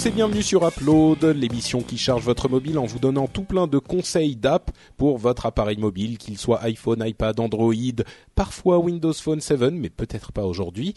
Tous et bienvenue sur Upload, l'émission qui charge votre mobile en vous donnant tout plein de conseils d'app pour votre appareil mobile, qu'il soit iPhone, iPad, Android, parfois Windows Phone 7, mais peut-être pas aujourd'hui.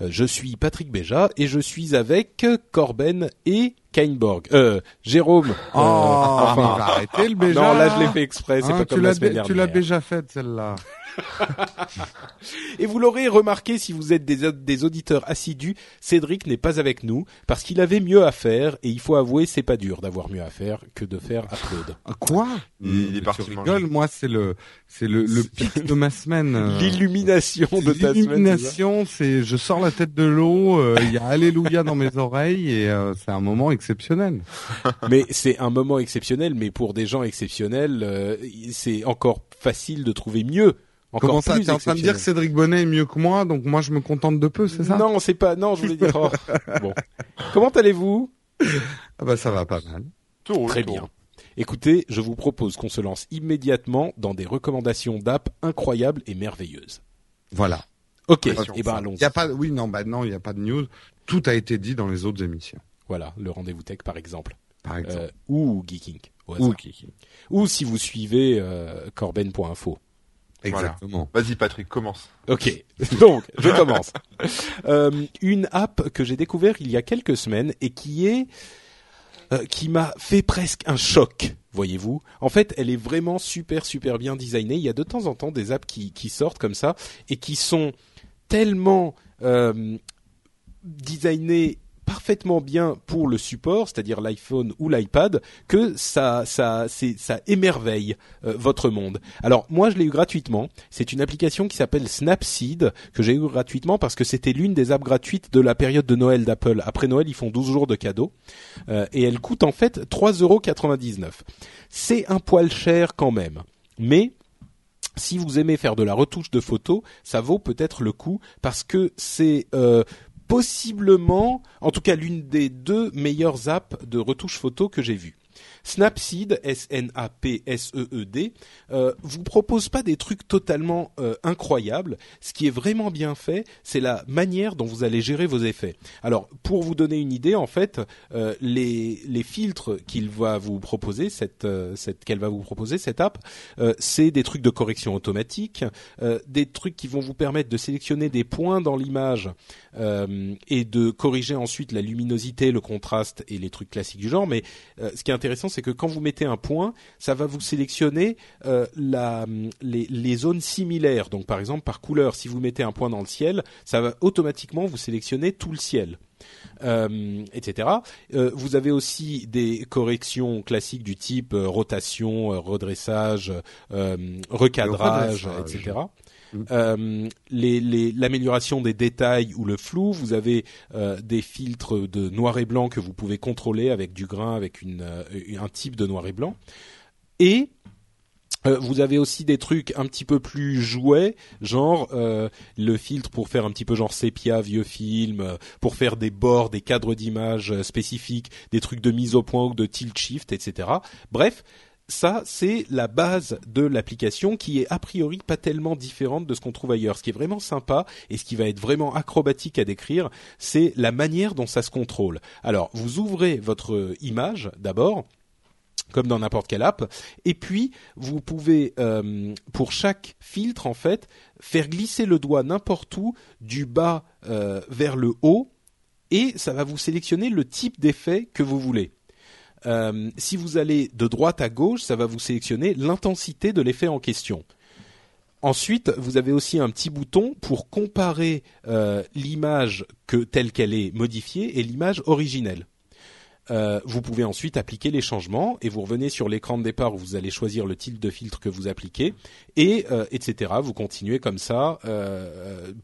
Euh, je suis Patrick Béja et je suis avec Corben et Kainborg. Euh, Jérôme. euh, Oh, enfin, va arrêter le Béja. non, là je l'ai fait exprès, c'est Hein, pas comme la semaine dé- Tu l'as dernière. déjà faite celle-là. Et vous l'aurez remarqué si vous êtes des, des auditeurs assidus, Cédric n'est pas avec nous parce qu'il avait mieux à faire et il faut avouer c'est pas dur d'avoir mieux à faire que de faire Upload. Ah, Quoi? Il est Tu parti rigoles, moi c'est le c'est le, le pic de ma semaine. euh. L'illumination de ta semaine. L'illumination, c'est je sors la tête de l'eau, euh, il y a Alléluia dans mes oreilles et euh, c'est un moment exceptionnel. Mais c'est un moment exceptionnel, mais pour des gens exceptionnels, euh, c'est encore facile de trouver mieux. Encore Comment ça plus T'es en train de dire que. Cédric Bonnet est mieux que moi, donc moi je me contente de peu, c'est ça? Non, c'est pas. Non, je voulais dire. oh, Bon, comment allez-vous? Ah bah ça va pas mal. Tout roule, Très tout bien. Écoutez, je vous propose qu'on se lance immédiatement dans des recommandations d'app incroyables et merveilleuses. Voilà. Ok, et ben allons. Il y a pas, oui non bah non, il y a pas de news. Tout a été dit dans les autres émissions, Voilà, le rendez-vous tech par exemple, par exemple. Euh, ou Geeking. hasard. Ou Kiki. Ou si vous suivez euh, corben.info. Exactement. Vas-y Patrick, commence. Ok, donc je commence. Euh, une app que j'ai découvert il y a quelques semaines et qui est euh, qui m'a fait presque un choc. Voyez-vous, en fait, elle est vraiment super super bien designée. Il y a de temps en temps des apps qui, qui sortent comme ça et qui sont tellement euh, designées parfaitement bien pour le support, c'est-à-dire l'iPhone ou l'iPad, que ça, ça, ça émerveille euh, votre monde. Alors moi, je l'ai eu gratuitement. C'est une application qui s'appelle Snapseed que j'ai eu gratuitement parce que c'était l'une des apps gratuites de la période de Noël d'Apple. Après Noël, ils font 12 jours de cadeaux Euh, et elle coûte en fait 3,99€. C'est un poil cher quand même, mais si vous aimez faire de la retouche de photos, ça vaut peut-être le coup parce que c'est euh, possiblement, en tout cas l'une des deux meilleures apps de retouche photo que j'ai vues. Snapseed, S-N-A-P-S-E-E-D, euh, vous propose pas des trucs totalement euh, incroyables. Ce qui est vraiment bien fait, c'est la manière dont vous allez gérer vos effets. Alors, pour vous donner une idée, en fait, euh, les, les filtres qu'il va vous proposer, cette, cette qu'elle va vous proposer, cette app, c'est des trucs de correction automatique, des trucs qui vont vous permettre de sélectionner des points dans l'image et de corriger ensuite la luminosité, le contraste et les trucs classiques du genre. Mais ce qui est intéressant, c'est que quand vous mettez un point, ça va vous sélectionner euh, la, les, les zones similaires. Donc, par exemple, par couleur, si vous mettez un point dans le ciel, ça va automatiquement vous sélectionner tout le ciel. Euh, etc. Euh, vous avez aussi des corrections classiques du type rotation, redressage, recadrage, etc. Euh, les- les- l'amélioration des détails ou le flou, vous avez euh, des filtres de noir et blanc que vous pouvez contrôler avec du grain, avec une, euh, un type de noir et blanc. Et euh, vous avez aussi des trucs un petit peu plus jouets, genre euh, le filtre pour faire un petit peu genre sépia, vieux film, euh, pour faire des bords, des cadres d'image euh, spécifiques, des trucs de mise au point ou de tilt shift, etc. Bref, ça c'est la base de l'application qui est a priori pas tellement différente de ce qu'on trouve ailleurs. Ce qui est vraiment sympa et ce qui va être vraiment acrobatique à décrire, c'est la manière dont ça se contrôle. Alors, vous ouvrez votre image d'abord comme dans n'importe quelle app. Et puis, vous pouvez, euh, pour chaque filtre, en fait, faire glisser le doigt n'importe où, du bas euh, vers le haut, et ça va vous sélectionner le type d'effet que vous voulez. Euh, si vous allez de droite à gauche, ça va vous sélectionner l'intensité de l'effet en question. Ensuite, vous avez aussi un petit bouton pour comparer euh, l'image que telle qu'elle est modifiée et l'image originelle. euh, vous pouvez ensuite appliquer les changements et vous revenez sur l'écran de départ où vous allez choisir le type de filtre que vous appliquez et etc. Vous continuez comme ça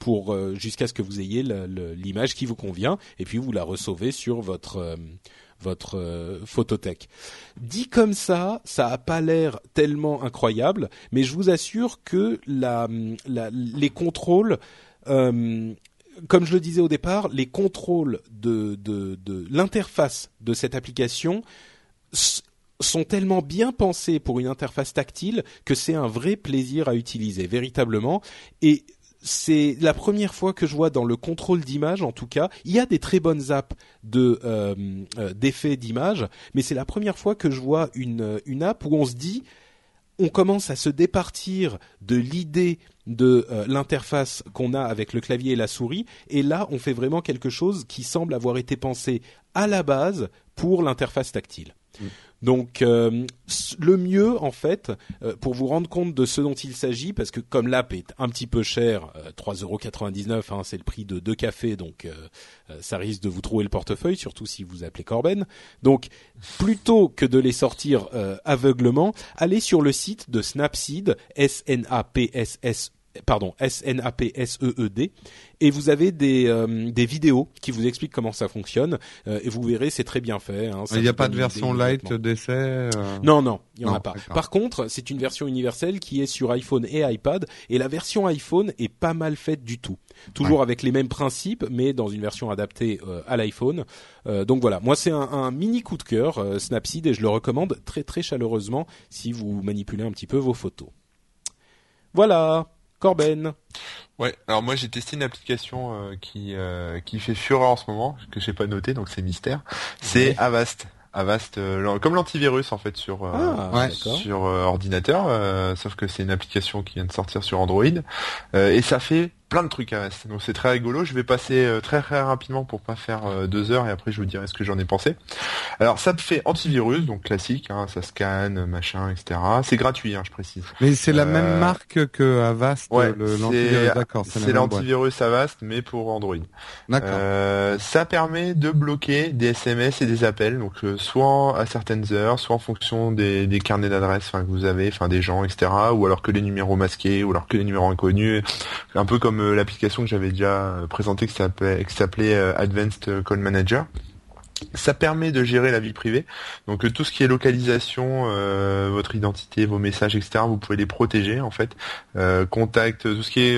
pour jusqu'à ce que vous ayez l'image qui vous convient et puis vous la recevez sur votre votre photothèque. Dit comme ça, ça a pas l'air tellement incroyable, mais je vous assure que les contrôles comme je le disais au départ, les contrôles de, l'interface de cette application sont tellement bien pensés pour une interface tactile que c'est un vrai plaisir à utiliser, véritablement. C'est la première fois que je vois dans le contrôle d'image, en tout cas, il y a des très bonnes apps de euh, euh d'effets d'image, mais c'est la première fois que je vois une une app où on se dit on commence à se départir de l'idée de euh, l'interface qu'on a avec le clavier et la souris, et là on fait vraiment quelque chose qui semble avoir été pensé à la base pour l'interface tactile. Mm. Donc euh, le mieux en fait euh, pour vous rendre compte de ce dont il s'agit parce que comme l'app est un petit peu cher, euh, 3,99€, hein, c'est le prix de deux cafés donc ça risque de vous trouver le portefeuille surtout si vous appelez Corben. Donc plutôt que de les sortir aveuglement, allez sur le site de Snapseed S N A P S S pardon, S-N-A-P-S-E-E-D, et vous avez des, euh, des vidéos qui vous expliquent comment ça fonctionne, euh, et vous verrez, c'est très bien fait. Hein, il n'y a pas de version light d'essai euh Non, non, il n'y en a pas. Par contre, c'est une version universelle qui est sur iPhone et iPad, et la version iPhone est pas mal faite du tout. Toujours avec les mêmes principes, mais dans une version adaptée à l'iPhone. donc voilà, moi c'est un, un, mini coup de cœur, Snapseed, et je le recommande très très chaleureusement si vous manipulez un petit peu vos photos. Voilà. Corben. Ouais, alors moi j'ai testé une application euh, qui euh, qui fait fureur en ce moment, que j'ai pas noté, donc c'est mystère. C'est Avast. Avast, euh, comme l'antivirus en fait sur ah, sur ordinateur, sauf que c'est une application qui vient de sortir sur Android et ça fait plein de trucs à rester. Donc c'est très rigolo. Je vais passer euh, très très rapidement pour pas faire euh, deux heures et après je vous dirai ce que j'en ai pensé. Alors ça fait antivirus, donc classique, hein, ça scanne, machin, etc. C'est gratuit, hein, je précise. Mais c'est la même euh, marque que Avast, ouais, l'antivirus, d'accord. C'est l'antivirus Avast, mais pour Android. D'accord. ça permet de bloquer des SMS et des appels, donc soit à certaines heures, soit en fonction des, des carnets d'adresses que vous avez, enfin des gens, etc. Ou alors que les numéros masqués, ou alors que les numéros inconnus, un peu comme euh, l'application que j'avais déjà euh, présentée qui s'appelait euh, Advanced Call Manager. Ça permet de gérer la vie privée. Donc tout ce qui est localisation, votre identité, vos messages, etc. Vous pouvez les protéger en fait. contact, tout ce qui est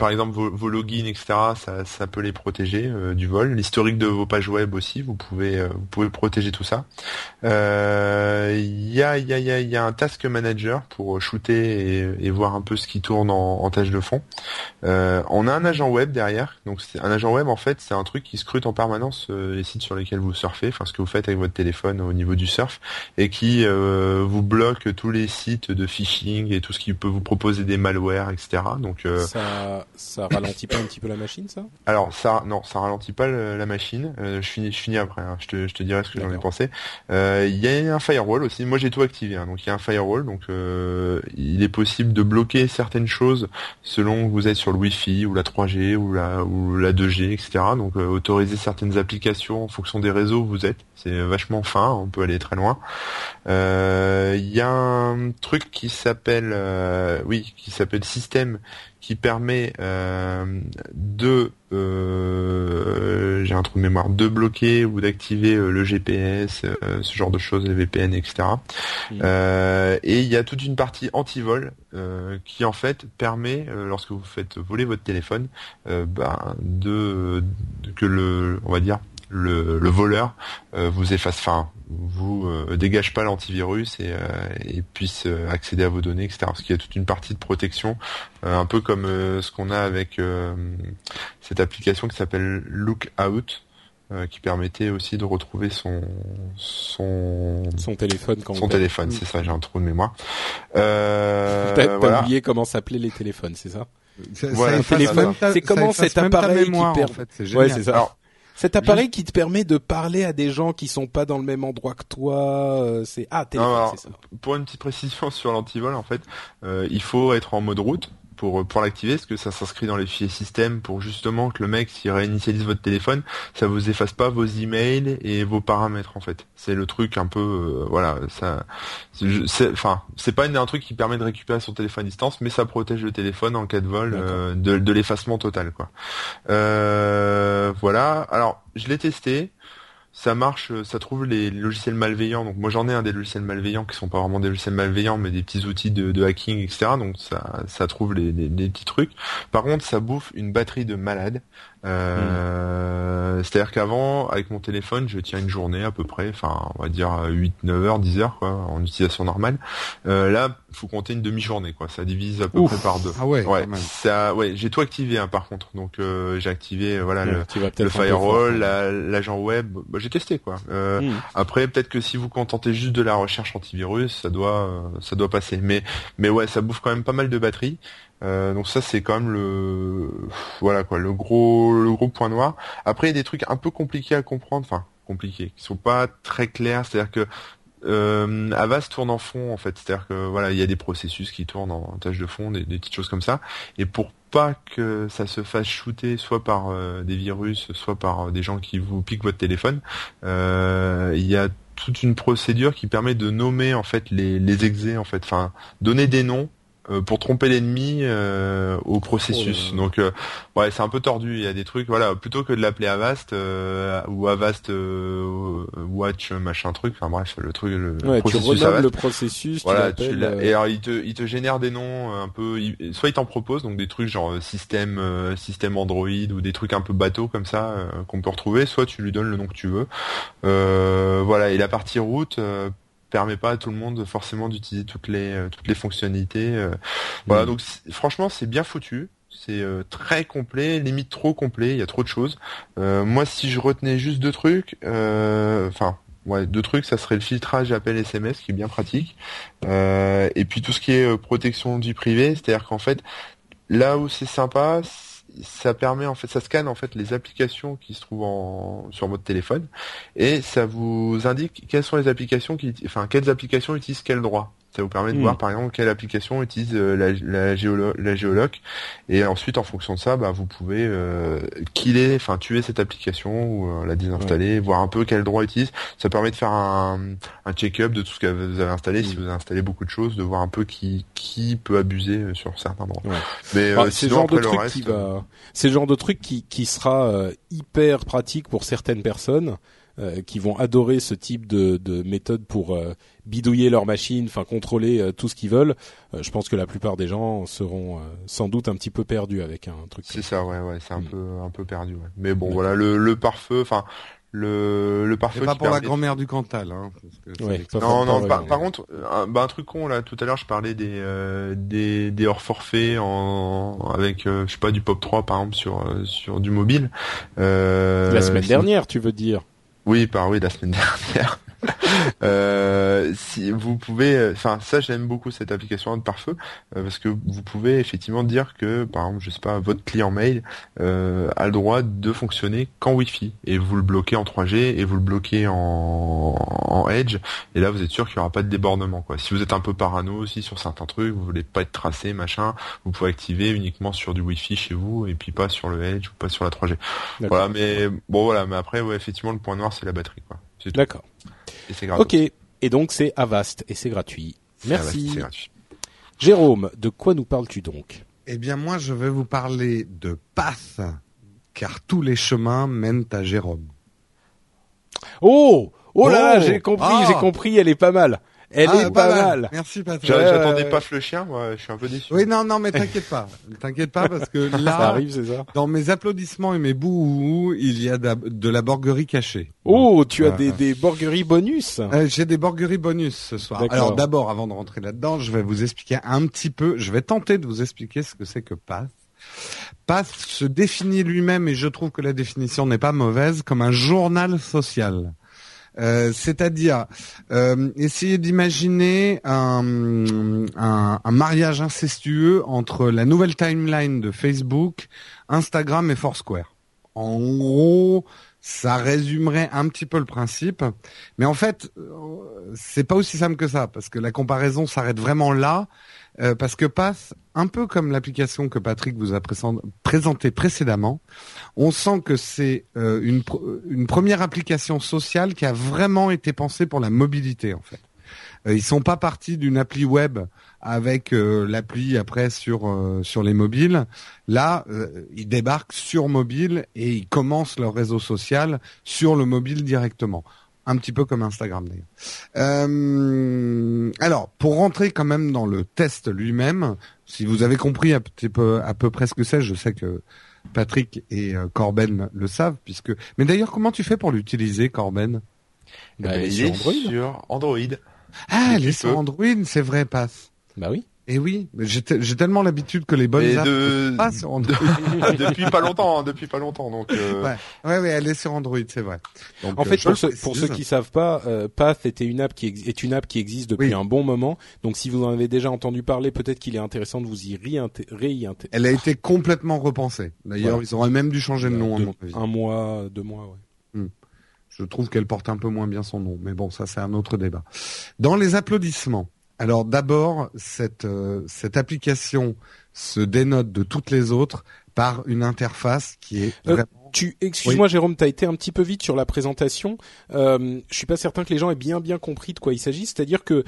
par exemple vos, vos, logins, etc. Ça, ça peut les protéger euh, du vol. L'historique de vos pages web aussi, vous pouvez euh, vous pouvez protéger tout ça. Il euh, y a il y a il y a, un task manager pour shooter et, et, voir un peu ce qui tourne en, en tâche de fond. on a un agent web derrière. Donc un agent web en fait, c'est un truc qui scrute en permanence les sites sur lesquels vous surfez, enfin ce que vous faites avec votre téléphone au niveau du surf, et qui vous bloque tous les sites de phishing et tout ce qui peut vous proposer des malwares, etc. Donc ça ça ralentit pas un petit peu la machine, ça? Alors ça, non, ça ralentit pas la machine. Euh, je finis, je finis après. Hein. Je te, je te dirai ce que j'en ai pensé. Euh, il y a un firewall aussi. Moi, j'ai tout activé. Hein. Donc il y a un firewall. Donc euh, il est possible de bloquer certaines choses selon que vous êtes sur le Wi-Fi ou la 3G ou la ou la 2G, etc. Donc autoriser certaines applications en fonction des réseaux où vous êtes. C'est vachement fin. On peut aller très loin. Il y a un truc qui s'appelle, oui, qui s'appelle système qui permet euh, de euh, j'ai un trou de mémoire de bloquer ou d'activer euh, le GPS ce genre de choses les VPN etc et il y a toute une partie anti-vol qui en fait permet lorsque vous faites voler votre téléphone bah, de, de, que le on va dire le, le voleur vous efface enfin vous euh, dégage pas l'antivirus et, euh, et, puisse euh, accéder à vos données, etc. Parce qu'il y a toute une partie de protection, un peu comme ce qu'on a avec cette application qui s'appelle Lookout, qui permettait aussi de retrouver son son son téléphone quand son téléphone, c'est ça, j'ai un trou de mémoire. Euh, T'as oublié comment s'appelaient les téléphones, c'est ça voilà, c'est comment cet appareil qui perd. En fait, c'est ouais, c'est ça. Cet appareil qui te permet de parler à des gens qui sont pas dans le même endroit que toi, euh, c'est ah téléphone, c'est ça. Pour une petite précision sur l'antivol, en fait, euh, il faut être en mode route pour pour l'activer, parce que ça s'inscrit dans les fichiers système pour justement que le mec s'il réinitialise votre téléphone, ça vous efface pas vos emails et vos paramètres en fait. C'est le truc un peu euh, voilà ça. Enfin c'est pas un truc qui permet de récupérer son téléphone à distance, mais ça protège le téléphone en cas de vol euh, de, de l'effacement total quoi. Euh, voilà. Alors je l'ai testé ça marche, ça trouve les logiciels malveillants. Donc moi j'en ai un des logiciels malveillants qui sont pas vraiment des logiciels malveillants, mais des petits outils de, hacking, etc. Donc ça, ça trouve les, les, petits trucs. Par contre, ça bouffe une batterie de malade. Euh, C'est-à-dire qu'avant, avec mon téléphone, je tiens une journée à peu près, enfin on va dire 8, 9 heures, 10 heures quoi, en utilisation normale. Euh, là, faut compter une demi-journée quoi. Ça divise à peu près par deux. Ah ouais. Ouais. Ça, ouais. J'ai tout activé hein, par contre. Donc euh, j'ai activé voilà le, le firewall, l'agent web. Bah, j'ai testé quoi. Euh, hmm. Après, peut-être que si vous contentez juste de la recherche antivirus, ça doit, euh, ça doit passer. Mais, mais ouais, ça bouffe quand même pas mal de batterie. Euh, donc ça c'est quand même le voilà quoi le gros le gros point noir. Après il y a des trucs un peu compliqués à comprendre, enfin compliqués, qui sont pas très clairs. C'est-à-dire que euh, Avast tourne en fond en fait, c'est-à-dire que voilà il y a des processus qui tournent en tâche de fond, des, petites choses comme ça. Et pour pas que ça se fasse shooter soit par euh, des virus, soit par euh, des gens qui vous piquent votre téléphone, euh, il y a toute une procédure qui permet de nommer en fait les, les exés en fait, enfin donner des noms pour tromper l'ennemi euh, au processus. Oh Donc euh, ouais, c'est un peu tordu. Il y a des trucs, voilà, plutôt que de l'appeler Avast ou Avast Watch machin truc. Enfin bref, le truc, le ouais, processus tu Avast. le processus. Voilà, tu et alors il te, il te génère des noms un peu. Soit il t'en propose donc des trucs genre système, système Android ou des trucs un peu bateau comme ça qu'on peut retrouver. Soit tu lui donnes le nom que tu veux. voilà, et la partie route permet pas à tout le monde forcément d'utiliser toutes les euh, toutes les fonctionnalités. Euh. Voilà, mm. donc franchement c'est bien foutu. C'est euh, très complet, limite trop complet. Il y a trop de choses. moi, si je retenais juste deux trucs, enfin ouais, deux trucs, ça serait le filtrage appel SMS qui est bien pratique, et puis tout ce qui est protection du privé, c'est-à-dire qu'en fait, là où c'est sympa, ça permet en fait, ça scanne en fait les applications qui se trouvent en, sur votre téléphone et ça vous indique quelles sont les applications qui, enfin quelles applications utilisent quel droit. Ça vous permet de hmm. voir par exemple quelle application utilise euh, la, la, la géoloc et ensuite en fonction de ça, bah, vous pouvez euh, killer, enfin tuer cette application ou euh, la désinstaller, voir un peu quel droit utilise. Ça permet de faire un, un check-up de tout ce que vous avez installé. Si hmm. vous avez installé beaucoup de choses, de voir un peu qui qui peut abuser euh, sur certains droits. Mais bah, c'est genre de truc qui va, c'est genre de truc qui qui sera hyper pratique pour certaines personnes euh, qui vont adorer ce type de, de méthode pour euh, bidouiller leur machine, enfin contrôler euh, tout ce qu'ils veulent. je pense que la plupart des gens seront sans doute un petit peu perdus avec un truc. C'est ça, ouais, ouais, c'est un mm. peu un peu perdu. Ouais. Mais bon, voilà, le, le pare-feu, enfin le le pare-feu. Pas pour la grand-mère du Cantal. Hein, non, non. Par, contre, un, bah, un truc con là. Tout à l'heure, je parlais des des des hors forfaits en avec je sais pas du Pop 3 par exemple sur sur du mobile. la semaine dernière, tu veux dire oui, par oui, la semaine dernière. euh, si vous pouvez, enfin ça j'aime beaucoup cette application de pare-feu euh, parce que vous pouvez effectivement dire que par exemple je sais pas votre client mail euh, a le droit de fonctionner qu'en Wi-Fi et vous le bloquez en 3G et vous le bloquez en, en Edge et là vous êtes sûr qu'il y aura pas de débordement quoi. Si vous êtes un peu parano aussi sur certains trucs, vous voulez pas être tracé machin, vous pouvez activer uniquement sur du Wi-Fi chez vous et puis pas sur le Edge ou pas sur la 3G. Voilà mais bon voilà mais après ouais effectivement le point noir c'est la batterie quoi. D'accord. Ok. Et donc c'est Avast et c'est gratuit. Merci. Jérôme, de quoi nous parles-tu donc? Eh bien moi je vais vous parler de Path, car tous les chemins mènent à Jérôme. Oh Oh là là, j'ai compris, j'ai ah. compris, elle est pas mal. Elle ah, est pas, mal. Merci Patrick. J'attendais pas le chien, moi, je suis un peu déçu. Oui, non, non, mais t'inquiète pas. T'inquiète pas parce que là, ça arrive, c'est ça. Dans mes applaudissements et mes bouts, il y a de la borguerie cachée. Oh, tu as des, des borgueries bonus. Euh, J'ai des borgueries bonus ce soir. Alors d'abord, avant de rentrer là-dedans, je vais vous expliquer un petit peu. Je vais tenter de vous expliquer ce que c'est que Path. Path se définit lui-même, et je trouve que la définition n'est pas mauvaise, comme un journal social. Euh, c'est-à-dire euh, essayer d'imaginer un, un, mariage incestueux entre la nouvelle timeline de Facebook, Instagram et Foursquare. En gros, ça résumerait un petit peu le principe. Mais en fait, euh, c'est pas aussi simple que ça, parce que la comparaison s'arrête vraiment là, euh, parce que passe un peu comme l'application que Patrick vous a présentée précédemment, on sent que c'est euh, une, une première application sociale qui a vraiment été pensée pour la mobilité en fait. ils sont pas partis d'une appli web avec euh, l'appli après sur euh, sur les mobiles. Là, euh, ils débarquent sur mobile et ils commencent leur réseau social sur le mobile directement. Un petit peu comme Instagram d'ailleurs. alors, pour rentrer quand même dans le test lui-même, si vous avez compris à peu, à peu près ce que c'est, je sais que Patrick et Corben le savent, puisque. Mais d'ailleurs, comment tu fais pour l'utiliser, Corben? Bah, Il est sur Android. Ah, elle est sur Android, c'est vrai, passe. Bah oui. Et oui, j'ai tellement l'habitude que les bonnes de... pas sur Android. depuis pas longtemps, hein, depuis pas longtemps. Donc euh... ouais. ouais, ouais, elle est sur Android, c'est vrai. Donc, en fait, euh, pour, pour, ceux qui savent pas, euh, Path était une app qui est une app qui existe depuis un bon moment. Donc si vous en avez déjà entendu parler, peut-être qu'il est intéressant de vous y réintégrer. Elle a été complètement repensée. D'ailleurs, ils auraient même dû changer de nom. à mon avis. Un mois, deux mois, ouais. Hmm. Je trouve qu'elle porte un peu moins bien son nom, mais bon, ça c'est un autre débat. Dans les applaudissements. Alors d'abord, cette, euh, cette application se dénote de toutes les autres par une interface qui est euh. Tu, excuse-moi Jérôme, tu as été un petit peu vite sur la présentation. Euh, je suis pas certain que les gens aient bien bien compris de quoi il s'agit. C'est-à-dire que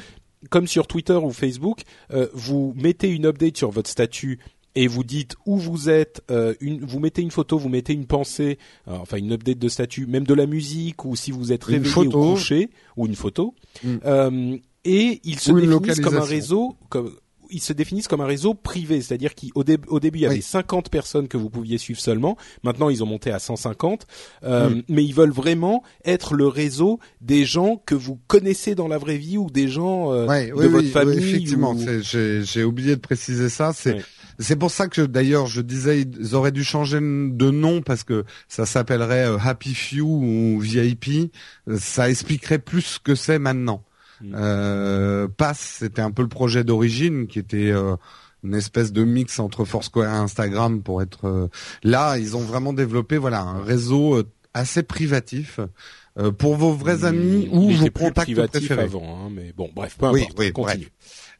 comme sur Twitter ou Facebook, euh, vous mettez une update sur votre statut et vous dites où vous êtes, une, vous mettez une photo, vous mettez une pensée, enfin une update de statut, même de la musique ou si vous êtes réveillé ou couché ou une photo. Mm et ils se définissent comme un réseau comme ils se définissent comme un réseau privé, c'est-à-dire qu'au début il y avait 50 personnes que vous pouviez suivre seulement. Maintenant, ils ont monté à 150, euh, mais ils veulent vraiment être le réseau des gens que vous connaissez dans la vraie vie ou des gens euh, de votre famille. effectivement, j'ai oublié de préciser ça. C'est c'est pour ça que d'ailleurs je disais ils auraient dû changer de nom parce que ça s'appellerait euh, Happy Few ou VIP. Ça expliquerait plus ce que c'est maintenant. Euh, Pass, c'était un peu le projet d'origine qui était euh, une espèce de mix entre Foursquare et Instagram pour être euh, là. Ils ont vraiment développé voilà un réseau euh, assez privatif. pour vos vrais amis ou vos contacts préférés. Avant, hein, mais bon, bref, peu importe. Oui, oui, continue.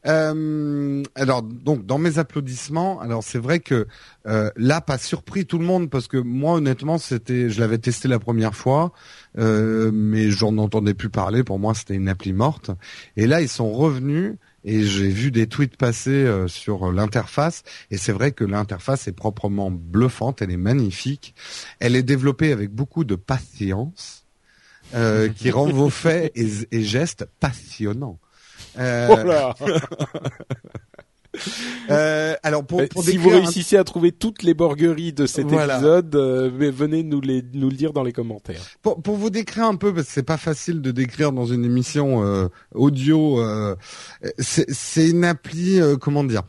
Euh, alors donc dans mes applaudissements, alors c'est vrai que euh, là pas surpris tout le monde parce que moi honnêtement c'était, je l'avais testé la première fois, euh, mais j'en entendais plus parler. Pour moi c'était une appli morte. Et là ils sont revenus et j'ai vu des tweets passer euh, sur l'interface et c'est vrai que l'interface est proprement bluffante, elle est magnifique, elle est développée avec beaucoup de patience. Euh, qui rend vos faits et, et gestes passionnants. Euh... Euh, alors pour, pour si vous réussissez à trouver toutes les borgueries de cet épisode, euh, venez nous les nous le dire dans les commentaires. Pour, pour vous décrire un peu, parce que c'est pas facile de décrire dans une émission euh, audio. Euh, c'est une appli, comment dire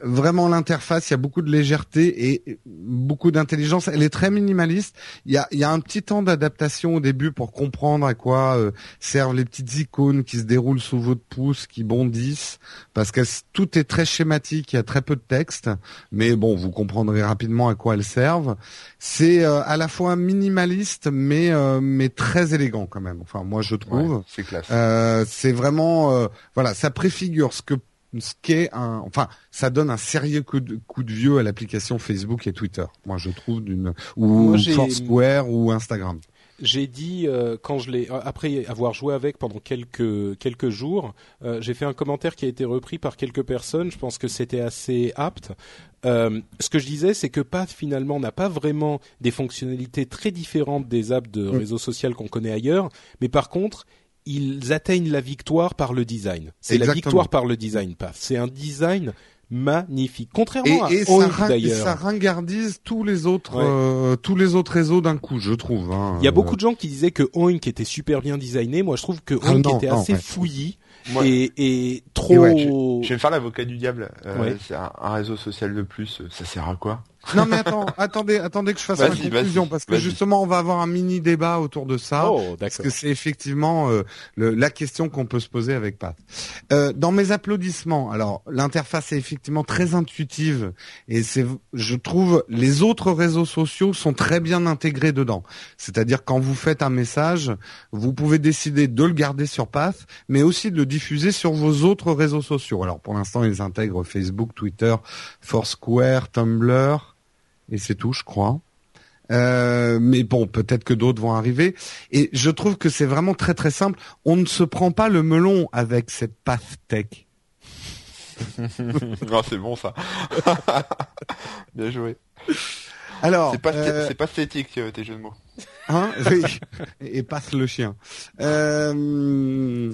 Vraiment l'interface, il y a beaucoup de légèreté et beaucoup d'intelligence. Elle est très minimaliste. Il y a il y a un petit temps d'adaptation au début pour comprendre à quoi servent les petites icônes qui se déroulent sous votre pouce, qui bondissent, parce que tout est très schématique, il y a très peu de texte, mais bon, vous comprendrez rapidement à quoi elles servent. C'est euh, à la fois minimaliste, mais euh, mais très élégant quand même. Enfin, moi je trouve. c'est classe. Euh, c'est vraiment, voilà, ça préfigure ce que ce qu'est un, enfin, ça donne un sérieux coup de, coup de vieux à l'application Facebook et Twitter. Moi, je trouve d'une ou Foursquare ou Instagram j'ai dit euh, quand je l'ai après avoir joué avec pendant quelques quelques jours, euh, j'ai fait un commentaire qui a été repris par quelques personnes. Je pense que c'était assez apte. Euh, ce que je disais, c'est que Path finalement n'a pas vraiment des fonctionnalités très différentes des apps de mm. réseau social qu'on connaît ailleurs, mais par contre, ils atteignent la victoire par le design. C'est la victoire par le design Path. C'est un design magnifique. Contrairement et, à Oink d'ailleurs. Ça ringardise tous les autres euh, tous les autres réseaux d'un coup, je trouve. Hein. Il y a beaucoup de gens qui disaient que Oink était super bien designé. Moi, je trouve que ah Oink était assez fouillis. et, et, trop. je, vais me faire l'avocat du diable. Euh, C'est un, réseau social de plus. Ça sert à quoi? Non mais attends, attendez, attendez que je fasse ma conclusion parce que justement on va avoir un mini débat autour de ça. Oh, parce que c'est effectivement euh, la question qu'on peut se poser avec Pat. Euh, dans mes applaudissements, alors l'interface est effectivement très intuitive et c'est, je trouve, les autres réseaux sociaux sont très bien intégrés dedans. C'est-à-dire quand vous faites un message, vous pouvez décider de le garder sur Path, mais aussi de le diffuser sur vos autres réseaux sociaux. Alors pour l'instant ils intègrent Facebook, Twitter, Foursquare, Tumblr et c'est tout, je crois. Euh, mais bon, peut-être que d'autres vont arriver. Et je trouve que c'est vraiment très très simple. On ne se prend pas le melon avec cette path tech. non, c'est bon ça. Bien joué. Alors, c'est pas, euh... pas esthétique euh, tes jeux de mots. Hein oui. Et passe le chien. Euh...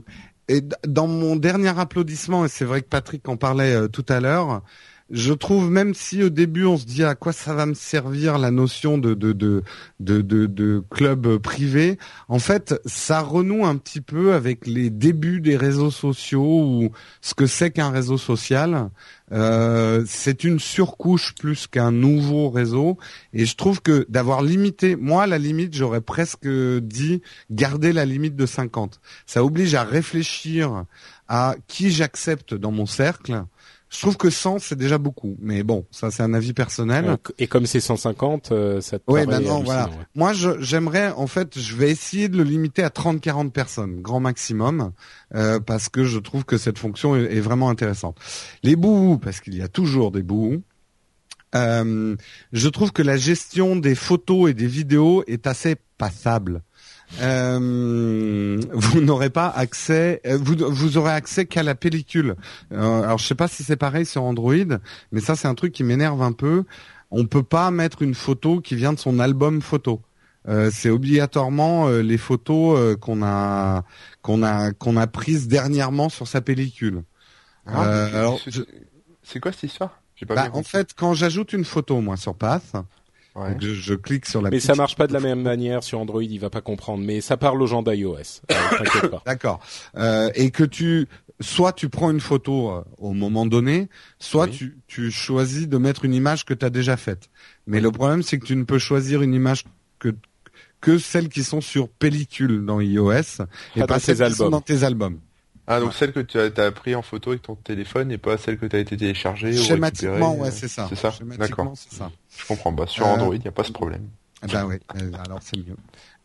Et dans mon dernier applaudissement, et c'est vrai que Patrick en parlait euh, tout à l'heure, je trouve même si au début on se dit à quoi ça va me servir la notion de de de de, club privé, en fait ça renoue un petit peu avec les débuts des réseaux sociaux ou ce que c'est qu'un réseau social. Euh, c'est une surcouche plus qu'un nouveau réseau et je trouve que d'avoir limité, moi la limite j'aurais presque dit garder la limite de 50. Ça oblige à réfléchir à qui j'accepte dans mon cercle je trouve que 100 c'est déjà beaucoup, mais bon, ça c'est un avis personnel. Et comme c'est 150, euh, ça te Oui, ben non, voilà. Moi, j'aimerais, en fait, je vais essayer de le limiter à 30-40 personnes, grand maximum, euh, parce que je trouve que cette fonction est, vraiment intéressante. Les bouts, parce qu'il y a toujours des bouts. Euh, je trouve que la gestion des photos et des vidéos est assez passable. Euh, vous n'aurez pas accès, euh, vous, vous aurez accès qu'à la pellicule. Euh, alors je sais pas si c'est pareil sur Android, mais ça c'est un truc qui m'énerve un peu. On peut pas mettre une photo qui vient de son album photo. c'est obligatoirement les photos qu'on a qu'on a qu'on a prises dernièrement sur sa pellicule. Ah, alors, c'est quoi cette histoire? Bah, En fait, quand j'ajoute une photo moi sur Path, je, clique sur la. Mais ça marche pas de la même manière sur Android, il va pas comprendre. Mais ça parle aux gens d'iOS. Euh, D'accord. Euh, et que tu, soit tu prends une photo euh, au moment donné, soit tu, tu choisis de mettre une image que tu as déjà faite. Mais le problème, c'est que tu ne peux choisir une image que que celles qui sont sur pellicule dans iOS et pas, celles qui sont dans tes albums. Ah, donc celle que tu as, as, pris en photo avec ton téléphone et pas celle que tu as été téléchargée Schématiquement, ouais, c'est ça. C'est ça D'accord. Je comprends. Bah, sur Android, il n'y a pas ce problème. Ben oui, euh, alors c'est mieux.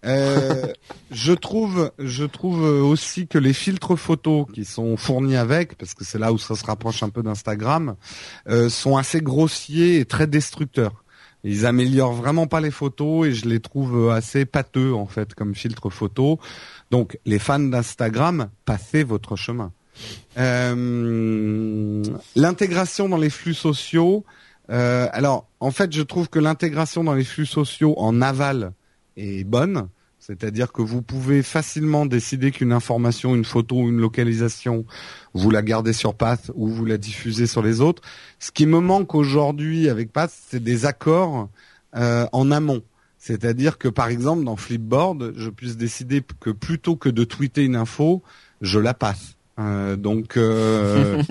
Euh, je trouve, je trouve aussi que les filtres photos qui sont fournis avec, parce que c'est là où ça se rapproche un peu d'Instagram, euh, sont assez grossiers et très destructeurs. Ils améliorent vraiment pas les photos et je les trouve assez pâteux en fait comme filtre photo. Donc les fans d'Instagram, passez votre chemin. Euh, l'intégration dans les flux sociaux. Euh, alors en fait, je trouve que l'intégration dans les flux sociaux en aval est bonne. C'est-à-dire que vous pouvez facilement décider qu'une information, une photo, une localisation, vous la gardez sur Path ou vous la diffusez sur les autres. Ce qui me manque aujourd'hui avec Path, c'est des accords euh, en amont. C'est-à-dire que par exemple dans Flipboard, je puisse décider que plutôt que de tweeter une info, je la passe. Euh, donc euh,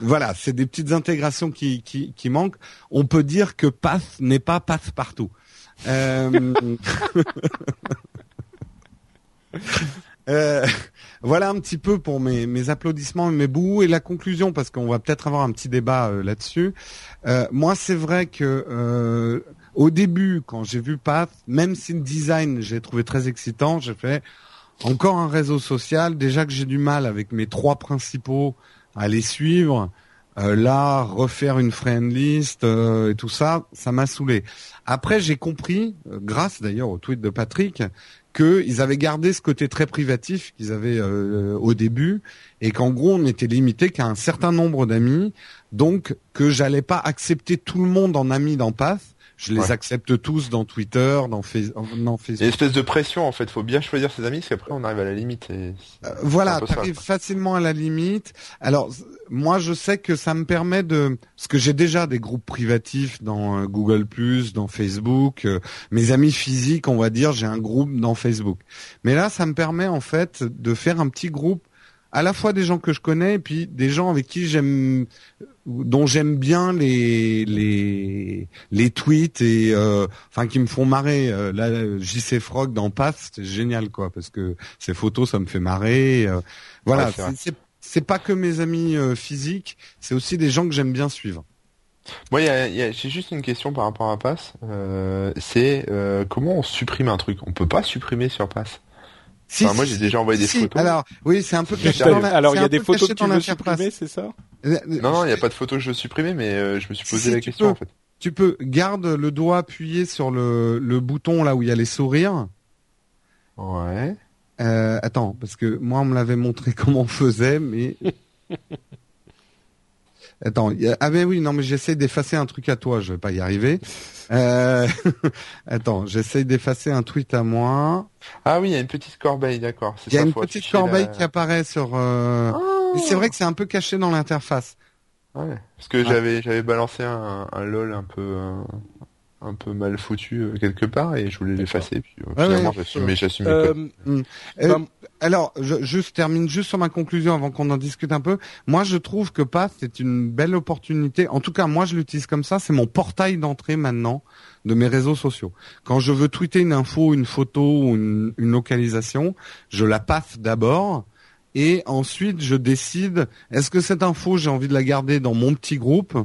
voilà, c'est des petites intégrations qui, qui, qui manquent. On peut dire que Path n'est pas Path partout. Euh, euh... voilà un petit peu pour mes, applaudissements, mes bouts et la conclusion, parce qu'on va peut-être avoir un petit débat euh, là-dessus. Euh, moi, c'est vrai que au début, quand j'ai vu Path, même si le design j'ai trouvé très excitant, j'ai fait encore un réseau social. Déjà que j'ai du mal avec mes trois principaux à les suivre. Euh, là, refaire une friend list euh, et tout ça, ça m'a saoulé. Après, j'ai compris, euh, grâce d'ailleurs au tweet de Patrick, qu'ils avaient gardé ce côté très privatif qu'ils avaient au début et qu'en gros on était limité qu'à un certain nombre d'amis, donc que j'allais pas accepter tout le monde en ami dans Path je les accepte tous dans Twitter, dans, Facebook. Il y a une espèce de pression en fait, faut bien choisir ses amis parce qu'après on arrive à la limite. Et... Euh, voilà, tu arrives facilement à la limite. Alors moi je sais que ça me permet de, parce que j'ai déjà des groupes privatifs dans euh, Google+, dans Facebook, euh, mes amis physiques on va dire, j'ai un groupe dans Facebook. Mais là ça me permet en fait de faire un petit groupe à la fois des gens que je connais et puis des gens avec qui j'aime dont j'aime bien les les les tweets et euh, enfin qui me font marrer. Euh, là JC Frog dans Path c'est génial quoi parce que ces photos ça me fait marrer euh, voilà c'est c'est pas que mes amis euh, physiques c'est aussi des gens que j'aime bien suivre. Moi, j'ai juste une question par rapport à Pass. c'est comment on supprime un truc? On peut pas supprimer sur Pass moi, j'ai déjà envoyé des photos. Alors, oui, c'est un peu caché. alors, il y a des photos que tu veux supprimer, c'est ça euh, Non, non, il n'y a pas de photos que je veux supprimer, mais euh, je me suis posé la question en fait. Tu peux garde le doigt appuyé sur le, le bouton là où il y a les sourires. Ouais. Euh, attends, parce que moi on me l'avait montré comment on faisait, mais Attends, ah ben oui, non mais j'essaie d'effacer un truc à toi, je vais pas y arriver. Euh... Attends, j'essaie d'effacer un tweet à moi. Ah oui, il y a une petite corbeille, d'accord. Il y a une petite corbeille qui apparaît sur. Euh... Oh. C'est vrai que c'est un peu caché dans l'interface. Ouais, parce que j'avais j'avais balancé un, un lol un peu euh, un peu mal foutu euh, quelque part et je voulais l'effacer puis euh, finalement j'assume euh, hmm. ben, alors je, je termine juste sur ma conclusion avant qu'on en discute un peu. Moi je trouve que Path c'est une belle opportunité. En tout cas moi je l'utilise comme ça. C'est mon portail d'entrée maintenant de mes réseaux sociaux. Quand je veux tweeter une info une photo ou une, une localisation je la passe d'abord. Et ensuite je décide est-ce que cette info j'ai envie de la garder dans mon petit groupe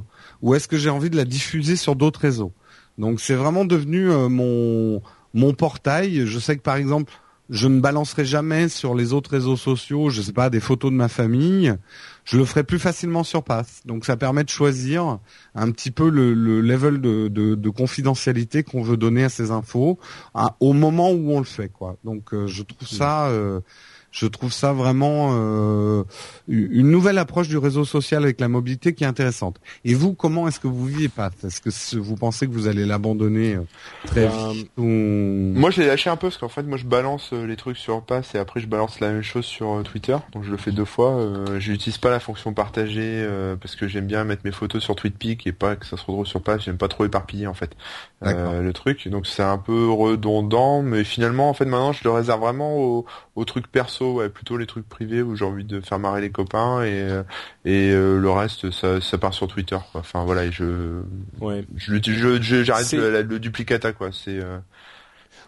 ou est-ce que j'ai envie de la diffuser sur d'autres réseaux? Donc c'est vraiment devenu euh, mon mon portail. Je sais que par exemple, je ne balancerai jamais sur les autres réseaux sociaux, je sais pas, des photos de ma famille. Je le ferai plus facilement sur Pass. Donc ça permet de choisir un petit peu le, level de, de, confidentialité qu'on veut donner à ces infos au moment où on le fait, quoi. Donc euh, je trouve ça euh, je trouve ça vraiment euh, une nouvelle approche du réseau social avec la mobilité qui est intéressante. Et vous, comment est-ce que vous vivez, Pat? Est-ce que vous pensez que vous allez l'abandonner euh, très ben, vite Moi, je l'ai lâché un peu parce qu'en fait, moi, je balance euh, les trucs sur Pass et après, je balance la même chose sur Twitter. Donc, je le fais deux fois. Euh, je n'utilise pas la fonction partager parce que j'aime bien mettre mes photos sur TweetPic et pas que ça se retrouve sur Pass. J'aime pas trop éparpiller en fait le truc. Donc, c'est un peu redondant, mais finalement, en fait, maintenant, je le réserve vraiment aux, aux trucs perso ouais, plutôt les trucs privés où j'ai envie de faire marrer les copains et euh, et euh, le reste ça, ça part sur Twitter. Quoi. Enfin voilà, et je ouais. je j'arrête le, le, duplicata quoi. C'est euh,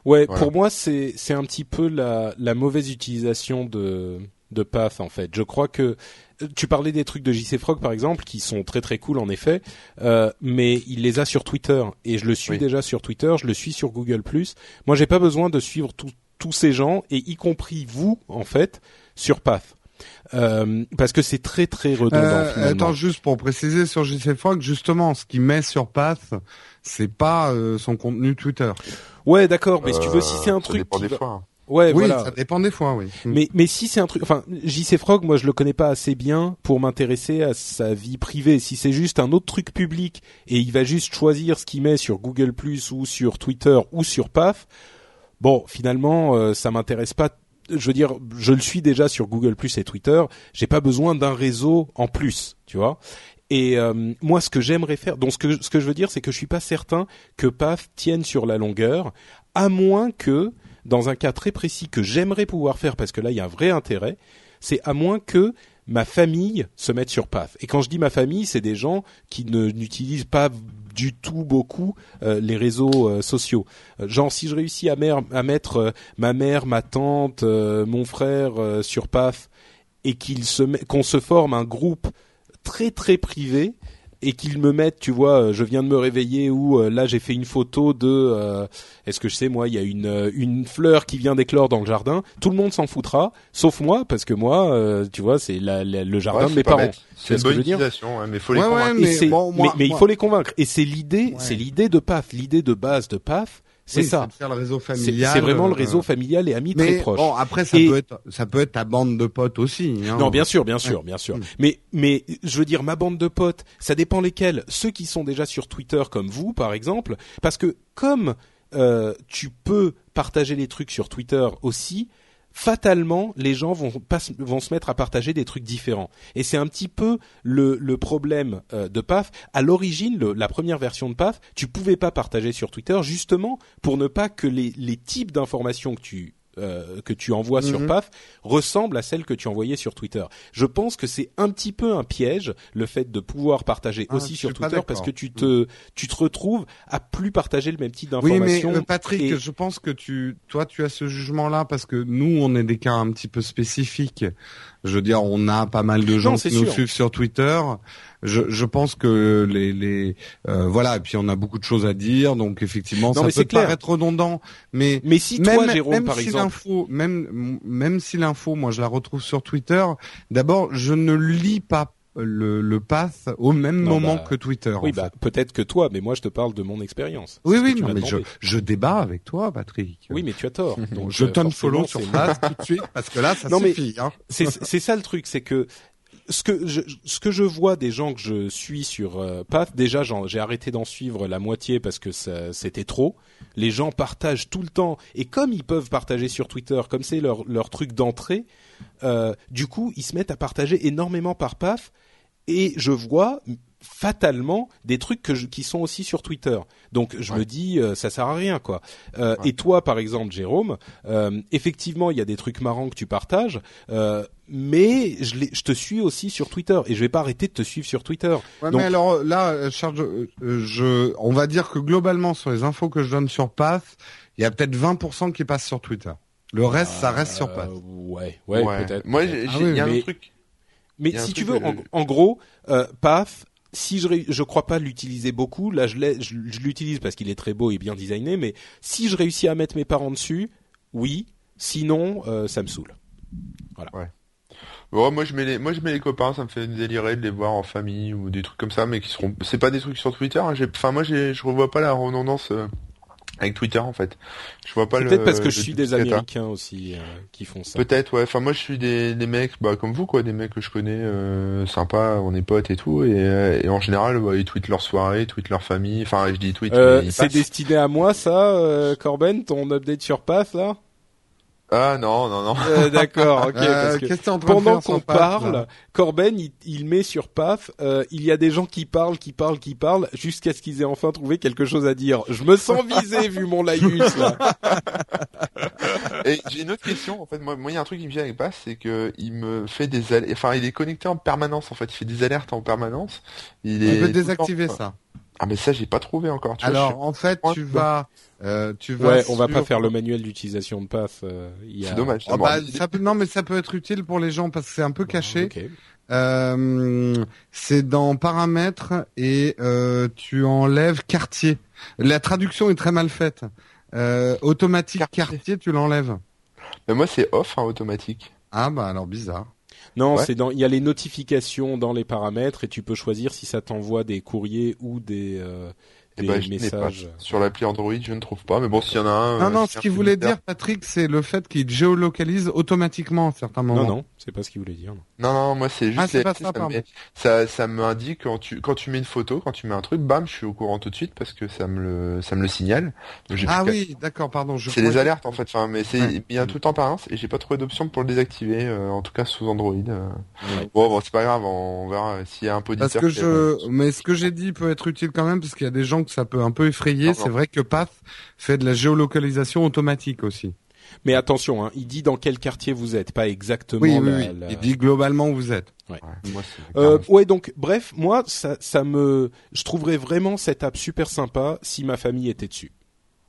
Ouais, pour moi c'est c'est un petit peu la la mauvaise utilisation de de Path en fait. Je crois que tu parlais des trucs de JC Frog par exemple qui sont très très cool en effet, euh, mais il les a sur Twitter et je le suis déjà sur Twitter, je le suis sur Google+. Moi j'ai pas besoin de suivre tout, tous ces gens et y compris vous en fait sur Path. Euh, parce que c'est très très redondant. Euh, attends juste pour préciser sur JC Frog, justement, ce qu'il met sur Path, c'est pas euh, son contenu Twitter. Ouais, d'accord, mais si tu veux, si c'est un truc, dépend des fois. Ouais, oui, ça dépend des fois, oui. Mm. Mais mais si c'est un truc, enfin, JC Frog, moi je le connais pas assez bien pour m'intéresser à sa vie privée. Si c'est juste un autre truc public et il va juste choisir ce qu'il met sur Google Plus ou sur Twitter ou sur Path, bon, finalement, euh, ça m'intéresse pas. Je veux dire, je le suis déjà sur Google Plus et Twitter. J'ai pas besoin d'un réseau en plus, tu vois. Et euh, moi, ce que j'aimerais faire, donc ce que ce que je veux dire, c'est que je suis pas certain que PAF tienne sur la longueur, à moins que, dans un cas très précis que j'aimerais pouvoir faire, parce que là, il y a un vrai intérêt, c'est à moins que ma famille se mette sur PAF. Et quand je dis ma famille, c'est des gens qui ne n'utilisent pas du tout beaucoup euh, les réseaux euh, sociaux. Euh, genre si je réussis à, à mettre ma mère, ma tante, mon frère sur PAF et qu'il se qu'on se forme un groupe très très privé et qu'ils me mettent, tu vois, je viens de me réveiller ou là j'ai fait une photo de, est-ce que je sais moi, il y a une une fleur qui vient d'éclore dans le jardin, tout le monde s'en foutra, sauf moi parce que moi, tu vois, c'est le jardin de mes parents. C'est une bonne utilisation, hein, mais faut les convaincre. mais, il faut les convaincre. Et c'est l'idée, c'est l'idée de PAF, l'idée de base de PAF. C'est ça. C'est le réseau familial. C'est vraiment le réseau euh, familial et amis très proches. Bon, après ça peut être ça peut être ta bande de potes aussi. Hein. Non, bien sûr, bien sûr, bien sûr. Mm. Mais mais je veux dire ma bande de potes, ça dépend lesquels. Ceux qui sont déjà sur Twitter comme vous, par exemple, parce que comme euh, tu peux partager les trucs sur Twitter aussi, fatalement, les gens vont, vont se mettre à partager des trucs différents. Et c'est un petit peu le, le problème euh, de PAF. À l'origine, la première version de PAF, tu pouvais pas partager sur Twitter justement pour ne pas que les, les types d'informations que tu euh, que tu envoies sur mhm. PAF ressemble à celle que tu envoyais sur Twitter. Je pense que c'est un petit peu un piège le fait de pouvoir partager ah, aussi sur Twitter parce que tu te tu te retrouves à plus partager le même type d'informations. Oui, mais euh, Patrick, je pense que tu toi tu as ce jugement là parce que nous on est des cas un petit peu spécifiques. Je veux dire, on a pas mal de gens qui nous suivent sur Twitter je, je pense que les, les euh, voilà et puis on a beaucoup de choses à dire donc effectivement ça peut paraître redondant mais mais si toi Jérôme même par si exemple l'info même même si l'info moi je la retrouve sur Twitter d'abord je ne lis pas le, le pass au même moment bah, que Twitter. Oui, bah, peut-être que toi, mais moi je te parle de mon expérience. Oui, oui, non, mais je, je débat avec toi, Patrick. Oui, mais tu as tort. Donc, je euh, follow sur pass tout de suite parce que là, ça non, suffit. hein. C'est ça le truc, c'est que ce que je, ce que je vois des gens que je suis sur euh, Path, déjà j'ai arrêté d'en suivre la moitié parce que c'était trop. Les gens partagent tout le temps et comme ils peuvent partager sur Twitter, comme c'est leur leur truc d'entrée, euh, du coup ils se mettent à partager énormément par Path et je vois fatalement des trucs que qui sont aussi sur Twitter. Donc je me dis euh, ça sert à rien quoi. Euh, Et toi par exemple Jérôme, euh, effectivement il y a des trucs marrants que tu partages, euh, mais je, je, te suis aussi sur Twitter et je vais pas arrêter de te suivre sur Twitter. Ouais, mais alors là Charles, je, on va dire que globalement sur les infos que je donne sur Path, il y a peut-être 20% qui passent sur Twitter. Le reste, ça reste sur Path. Ouais, ouais, peut-être. Moi, j'ai, ah il y a un truc. Mais si tu veux, en, en, gros, euh, Path, si je je crois pas l'utiliser beaucoup, là je l'utilise parce qu'il est très beau et bien designé, mais si je réussis à mettre mes parents dessus, oui. Sinon, euh, ça me saoule. Voilà. Ouais. Bon, moi je mets les, moi je mets les copains, ça me fait délirer de les voir en famille ou des trucs comme ça, mais qui seront, c'est pas des trucs sur Twitter. Hein, enfin moi je revois pas la redondance. Euh, avec Twitter en fait. Je vois pas le. Peut-être parce que je suis des Américains aussi euh, qui font ça. Peut-être ouais. Enfin moi je suis des, des mecs bah comme vous quoi, des mecs que je connais euh, sympas, on est potes et tout et, euh, et en général bah, ils tweetent leur soirée, ils tweetent leur famille. Enfin je dis tweet. Euh, c'est destiné à moi ça, Corben, ton update sur Path là? Ah non non non. Euh, D'accord, ok. Euh, parce que pendant qu'on parle, Corben il, met sur PAF, euh, il y a des gens qui parlent, qui parlent, qui parlent, jusqu'à ce qu'ils aient enfin trouvé quelque chose à dire. Je me sens visé vu mon laïus là. Et j'ai une autre question. En fait, moi, il y a un truc qui me vient avec PAF, c'est que il me fait des, alertes. enfin, il est connecté en permanence. En fait, il fait des alertes en permanence. Il est. On peut désactiver ça. Ah mais ça j'ai pas trouvé encore. Tu Alors en fait tu vas, euh, tu vas. Ouais, on va pas faire le manuel d'utilisation de PAF. Euh, c'est dommage. Ah bah, ça peut... Non mais ça peut être utile pour les gens parce que c'est un peu caché. Euh, c'est dans paramètres et euh, tu enlèves quartier. La traduction est très mal faite. Euh, automatique quartier, tu l'enlèves. Mais moi c'est off hein, automatique. Ah bah alors bizarre. Non, c'est dans il y a les notifications dans les paramètres et tu peux choisir si ça t'envoie des courriers ou des euh, des eh ben, messages. Sur l'appli Android, je ne trouve pas, mais bon, s'il y en a un. Non, non, ce qu'il voulait dire, Patrick, c'est le fait qu'il géolocalise automatiquement à certains moments. Non, non, c'est pas ce qu'il voulait dire. Non, non, moi c'est juste. Ah, pas ça, ça, ça, m'indique quand tu quand tu mets une photo, quand tu mets un truc, bam, je suis au courant tout de suite parce que ça me le ça me le signale. ah oui, d'accord, pardon. C'est des alertes en fait, enfin, mais c'est il y a tout le temps par et j'ai pas trouvé d'option pour le désactiver, euh, en tout cas sous Android. Euh. Bon, bon, c'est pas grave, on verra s'il y a un peu Parce que je, mais ce que j'ai dit peut être utile quand même parce qu'il y a des gens que ça peut un peu effrayer c'est vrai que Path fait de la géolocalisation automatique aussi. Mais attention, hein, il dit dans quel quartier vous êtes, pas exactement. Oui, oui, Il dit globalement où vous êtes. Ouais. Euh, ouais, donc bref, moi, ça, ça me, je trouverais vraiment cette app super sympa si ma famille était dessus.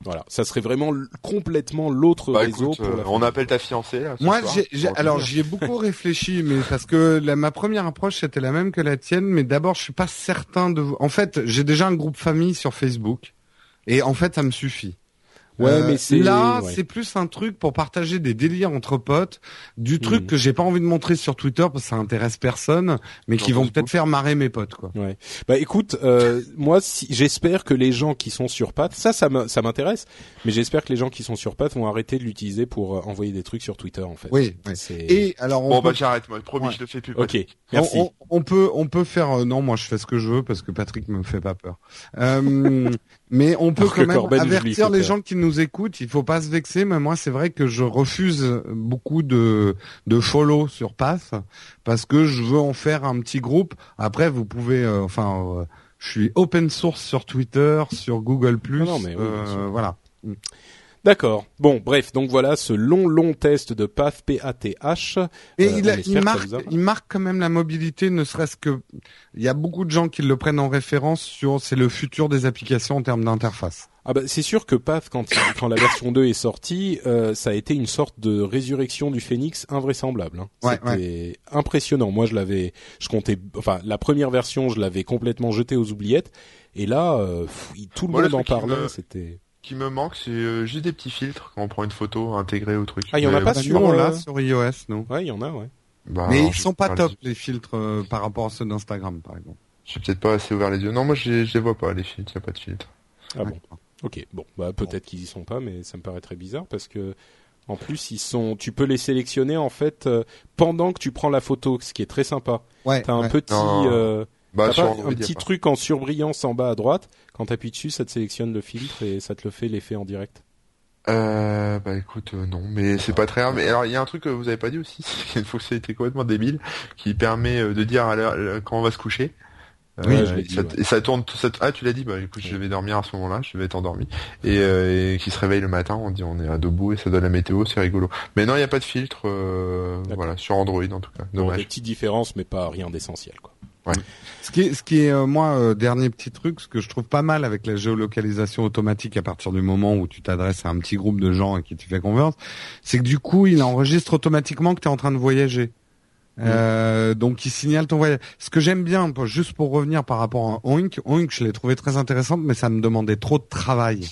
Voilà, ça serait vraiment complètement l'autre bah, réseau. Euh, on appelle ta fiancée. Là, Moi, j'ai, alors j'y ai beaucoup réfléchi, mais parce que ma première approche c'était la même que la tienne, mais d'abord je suis pas certain de. En fait, j'ai déjà un groupe famille sur Facebook. Et en fait, ça me suffit. Ouais, euh, mais c'est là, c'est plus un truc pour partager des délires entre potes, du truc hmm. que j'ai pas envie de montrer sur Twitter parce que ça intéresse personne, mais qui vont peut-être faire marrer mes potes, quoi. Ouais. Bah écoute, euh, moi, si, j'espère que les gens qui sont sur Pat, ça, ça m'intéresse, mais j'espère que les gens qui sont sur Pat vont arrêter de l'utiliser pour euh, envoyer des trucs sur Twitter, en fait. Oui. Et alors, on bon, bah j'arrête, moi, promis, je le fais plus. Ok. Merci. On, peut, on peut faire. Euh, non, moi, je fais ce que je veux parce que Patrick me fait pas peur. Mais on peut quand même avertir les gens qui nous écoutent. Il faut pas se vexer, mais moi c'est vrai que je refuse beaucoup de de follow sur Path parce que je veux en faire un petit groupe. Après, vous pouvez, euh, enfin, euh, je suis open source sur Twitter, sur Google+. Non, mais euh, voilà. D'accord. Bon, bref, donc voilà ce long, long test de PATH, P-A-T-H. Et il, il, marque, il marque quand même la mobilité, ne serait-ce que, il y a beaucoup de gens qui le prennent en référence sur, c'est le futur des applications en termes d'interface. Ah bah c'est sûr que Path quand quand la version 2 est sortie, euh, ça a été une sorte de résurrection du Phoenix invraisemblable. Hein. C'était impressionnant. Moi je l'avais, je comptais, enfin la première version je l'avais complètement jeté aux oubliettes et là euh, tout le monde en parlait. C'était qui me manque, c'est euh, juste des petits filtres quand on prend une photo intégrée au truc. Ah, il y en a pas sur là sur iOS, non? Ouais, il y en a, ouais. Bah, Mais ils sont pas top les filtres par rapport à ceux d'Instagram, par exemple. J'ai peut-être pas assez ouvert les yeux. Non, moi je les vois pas les filtres, il y a pas de filtres. Ah bon. Ok, bon, bah peut-être qu'ils y sont pas, mais ça me paraît très bizarre parce que en plus ils sont, tu peux les sélectionner en fait euh, pendant que tu prends la photo, ce qui est très sympa. Ouais. T'as un petit, euh, bah, un petit truc en surbrillance en bas à droite. Quand t'appuies dessus, ça te sélectionne le filtre et ça te le fait l'effet en direct? Euh, bah écoute, euh, non, mais c'est pas très grave. Mais alors, il y a un truc que vous avez pas dit aussi, c'est une fonctionnalité complètement débile qui permet de dire à l'heure quand on va se coucher. Oui, euh, ça, et ça tourne, ça, ah tu l'as dit, bah écoute, je vais dormir à ce moment-là, je vais être endormi, et, euh, et qui se réveille le matin, on dit on est à debout et ça donne la météo, c'est rigolo. Mais non, il n'y a pas de filtre, euh, voilà, sur Android en tout cas. Dommage. des petites différences, mais pas rien d'essentiel, quoi. Ouais. Ce qui est, ce qui est euh, moi euh, dernier petit truc, ce que je trouve pas mal avec la géolocalisation automatique à partir du moment où tu t'adresses à un petit groupe de gens et qui tu fais confiance, c'est que du coup il enregistre automatiquement que tu es en train de voyager. Euh, donc il signale ton voyage. Ce que j'aime bien, juste pour revenir par rapport à Oink, Oink, je l'ai trouvé très intéressante, mais ça me demandait trop de travail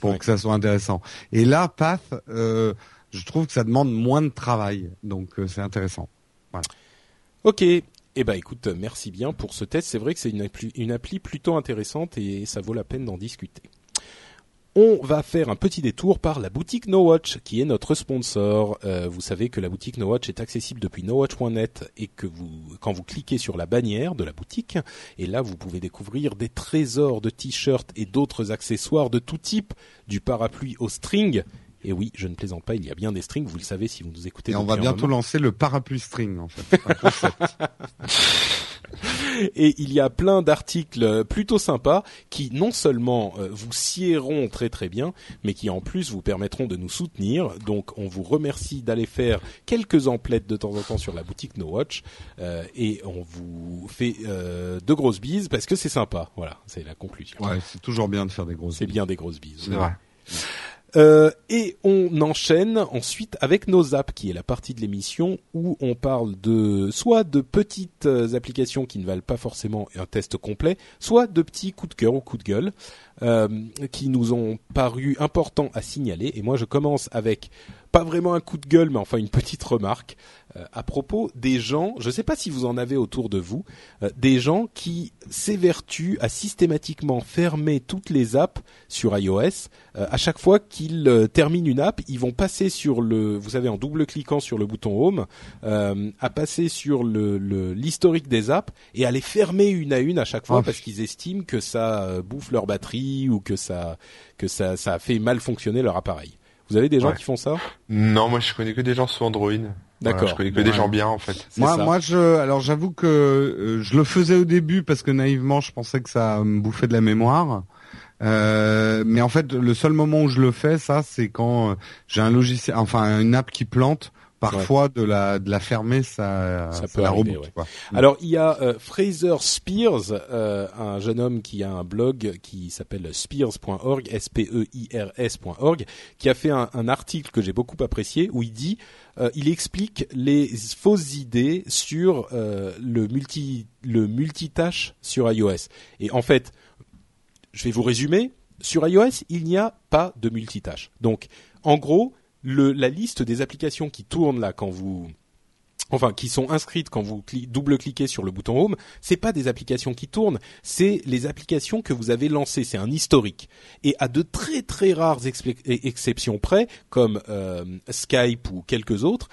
pour que ça soit intéressant. Et là, Path, euh, je trouve que ça demande moins de travail, donc euh, c'est intéressant. Voilà. Ok. Eh ben écoute, merci bien pour ce test. C'est vrai que c'est une appli plutôt intéressante et ça vaut la peine d'en discuter on va faire un petit détour par la boutique No Watch qui est notre sponsor. Euh, vous savez que la boutique No Watch est accessible depuis nowatch.net et que quand vous cliquez sur la bannière de la boutique, et là vous pouvez découvrir des trésors de t-shirts et d'autres accessoires de tout type, du parapluie au string. Et oui, je ne plaisante pas, il y a bien des strings, vous le savez si vous nous écoutez. Et on va bientôt lancer le parapluie string en fait. et il y a plein d'articles plutôt sympas qui non seulement euh, vous siéront très très bien, mais qui en plus vous permettront de nous soutenir. Donc on vous remercie d'aller faire quelques emplettes de temps en temps sur la boutique No Watch euh, et on vous fait euh, de grosses bises parce que c'est sympa. Voilà, c'est la conclusion. Ouais, c'est toujours bien de faire des grosses. C'est bien des grosses bises. C'est vrai. Euh, et on enchaîne ensuite avec nos apps, qui est la partie de l'émission où on parle de soit de petites euh, applications qui ne valent pas forcément un test complet, soit de petits coups de cœur ou coups de gueule euh, qui nous ont paru importants à signaler. Et moi, je commence avec pas vraiment un coup de gueule, mais enfin une petite remarque. Euh, à propos des gens, je ne sais pas si vous en avez autour de vous, euh, des gens qui s'évertuent à systématiquement fermer toutes les apps sur iOS. Euh, à chaque fois qu'ils terminent une app, ils vont passer sur le, vous savez, en double cliquant sur le bouton Home, à passer sur le l'historique des apps et à les fermer une à une à chaque fois ah. parce qu'ils estiment que ça bouffe leur batterie ou que ça que ça ça a fait mal fonctionner leur appareil. Vous avez des gens qui font ça? Non, moi je connais que des gens sous Android. D'accord. je connais que des gens bien en fait. Moi, moi, je, alors j'avoue que euh, je le faisais au début parce que naïvement, je pensais que ça me bouffait de la mémoire. Euh, mais en fait, le seul moment où je le fais, ça, c'est quand euh, j'ai un logiciel, enfin une app qui plante parfois de la de la fermer ça ça, peut arriver, mm. Alors il y a euh, Fraser Spears euh, un jeune homme qui a un blog qui s'appelle spears.org s p e i r s.org qui a fait un, un article que j'ai beaucoup apprécié où il dit euh, il explique les fausses idées sur le multi le multitâche sur iOS. Et en fait je vais vous résumer. Sur iOS il n'y a pas de multitâche. Donc en gros le, la liste des applications qui tournent là quand vous enfin qui sont inscrites quand vous double-cliquez sur le bouton Home, c'est pas des applications qui tournent, c'est les applications que vous avez lancées, c'est un historique. Et à de très très rares exceptions près, comme euh, Skype ou quelques autres,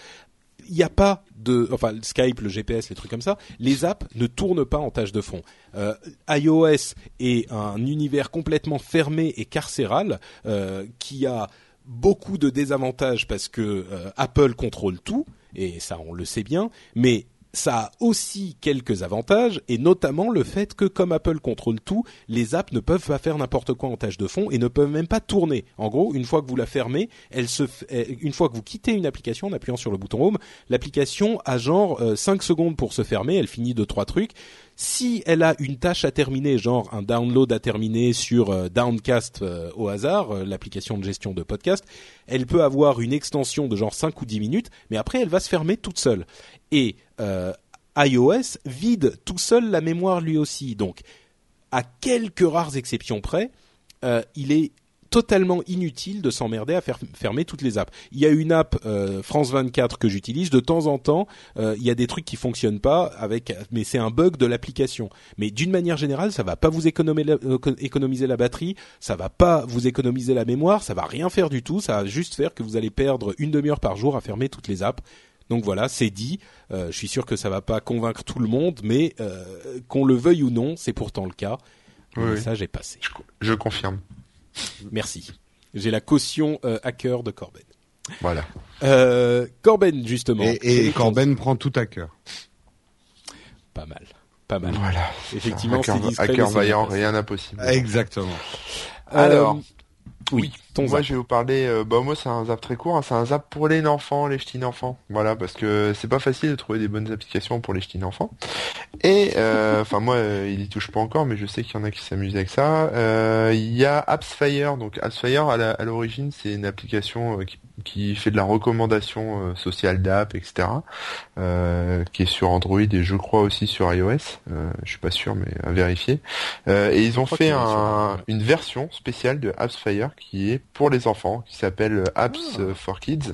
il n'y a pas de, enfin Skype, le GPS, les trucs comme ça, les apps ne tournent pas en tâche de fond. Euh, iOS est un univers complètement fermé et carcéral euh, qui a beaucoup de désavantages parce que euh, Apple contrôle tout et ça on le sait bien, mais ça a aussi quelques avantages, et notamment le fait que comme Apple contrôle tout, les apps ne peuvent pas faire n'importe quoi en tâche de fond et ne peuvent même pas tourner. En gros, une fois que vous la fermez, elle se, une fois que vous quittez une application en appuyant sur le bouton Home, l'application a genre 5 secondes pour se fermer, elle finit de trois trucs si elle a une tâche à terminer, genre un download à terminer sur euh, Downcast euh, au hasard, euh, l'application de gestion de podcast, elle peut avoir une extension de genre 5 ou 10 minutes, mais après elle va se fermer toute seule. Et iOS vide tout seul la mémoire lui aussi. Donc, à quelques rares exceptions près, il est totalement inutile de s'emmerder à fermer toutes les apps. Il y a une app euh, France 24 que j'utilise de temps en temps. Euh, il y a des trucs qui fonctionnent pas avec, mais c'est un bug de l'application. Mais d'une manière générale, ça va pas vous économiser la, euh, économiser la batterie, ça va pas vous économiser la mémoire, ça va rien faire du tout. Ça va juste faire que vous allez perdre une demi-heure par jour à fermer toutes les apps. Donc voilà, c'est dit. je suis sûr que ça va pas convaincre tout le monde, mais qu'on le veuille ou non, c'est pourtant le cas. Le message est passé. je confirme. Merci. J'ai la caution euh, hacker de Corben. Voilà. Euh, Corben justement. Et, Corben prend tout à cœur. Pas mal, pas mal. Voilà. Effectivement, c'est discret. Hacker vaillant, rien d'impossible. Exactement. Alors, oui. Ton moi, je vais vous parler. Euh, bah moi, c'est un zap très court. Hein, c'est un zap pour les enfants, les ch'tines enfants. Voilà, parce que c'est pas facile de trouver des bonnes applications pour les ch'tines enfants. Et euh, enfin, moi, euh, il y touche pas encore, mais je sais qu'il y en a qui s'amusent avec ça. Il y a AppsFire. Donc AppsFire, à l'origine, c'est une application qui qui fait de la recommandation euh, sociale d'app, etc. Euh, qui est sur Android et je crois aussi sur iOS. Euh, je suis pas sûr, mais à vérifier. Euh, et ils ont fait un, une version spéciale de AppsFire qui est pour les enfants, qui s'appelle Apps ah. for Kids.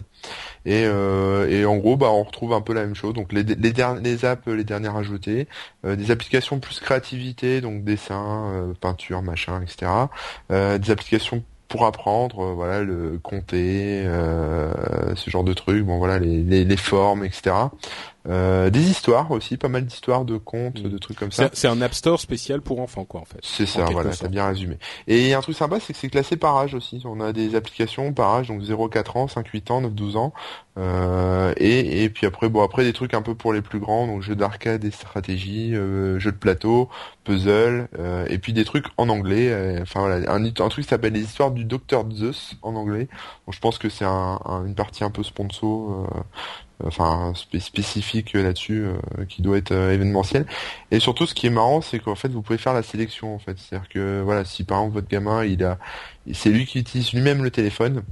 Et, et en gros, bah, on retrouve un peu la même chose. Donc les, les, les apps, les dernières ajoutées, des applications plus créativité, donc dessin, peinture, machin, etc. des applications pour apprendre, euh, voilà, le compter, euh, ce genre de trucs, bon voilà, les, les, les formes, etc. Euh, des histoires aussi, pas mal d'histoires de contes, mm. de trucs comme ça. C'est un App Store spécial pour enfants, quoi, en fait. C'est ça, voilà, t'as bien résumé. Et un truc sympa, c'est que c'est classé par âge aussi. On a des applications par âge, donc 0-4 ans, 5-8 ans, 9-12 ans. Euh, et, et puis après, bon, après des trucs un peu pour les plus grands, donc jeux d'arcade et stratégie, euh, jeux de plateau, puzzle, euh, et puis des trucs en anglais. Euh, enfin voilà, un, un truc qui s'appelle les histoires du docteur Zeus en anglais. Donc je pense que c'est un, une partie un peu sponsor enfin spécifique là-dessus euh, qui doit être euh, événementiel. Et surtout ce qui est marrant c'est qu'en fait vous pouvez faire la sélection en fait. C'est-à-dire que voilà si par exemple votre gamin il a c'est lui qui utilise lui-même le téléphone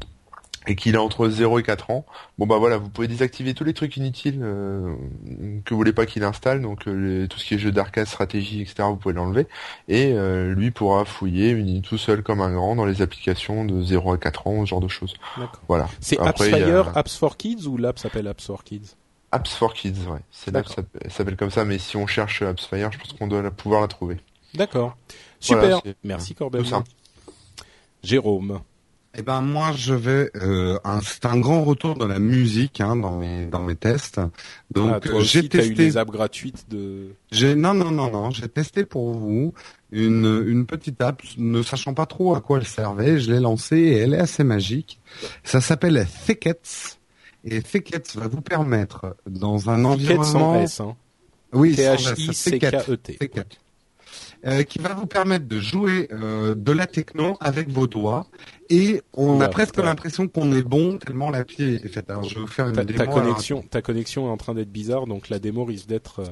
et qu'il a entre 0 et 4 ans, bon bah voilà, vous pouvez désactiver tous les trucs inutiles euh, que vous voulez pas qu'il installe, donc euh, tout ce qui est jeu d'arcade, stratégie, etc. Vous pouvez l'enlever et euh, lui pourra fouiller tout seul comme un grand dans les applications de 0 à 4 ans, ce genre de choses. Voilà. C'est AppsFire, Apps for Kids ou l'app s'appelle Apps for Kids? Apps for Kids, ouais. C'est l'app s'appelle comme ça, mais si on cherche AppsFire, je pense qu'on doit pouvoir la trouver. D'accord. Super. Merci Corbin. Jérôme. Eh ben moi je vais euh, c'est un grand retour de la musique hein, dans mes dans mes tests. Donc ah, j'ai testé eu les apps gratuites de J'ai non non non non, j'ai testé pour vous une une petite app ne sachant pas trop à quoi elle servait, je l'ai lancée et elle est assez magique. Ça s'appelle Thickets et Thickets va vous permettre dans un environnement S, hein. Oui, T H I C K E T. Euh, qui va vous permettre de jouer euh, de la techno avec vos doigts et on a presque l'impression qu'on est bon tellement la pied est faite. Alors je vais vous faire une ta, démo. Ta connexion, ta connexion est en train d'être bizarre, donc la démo risque d'être. Euh,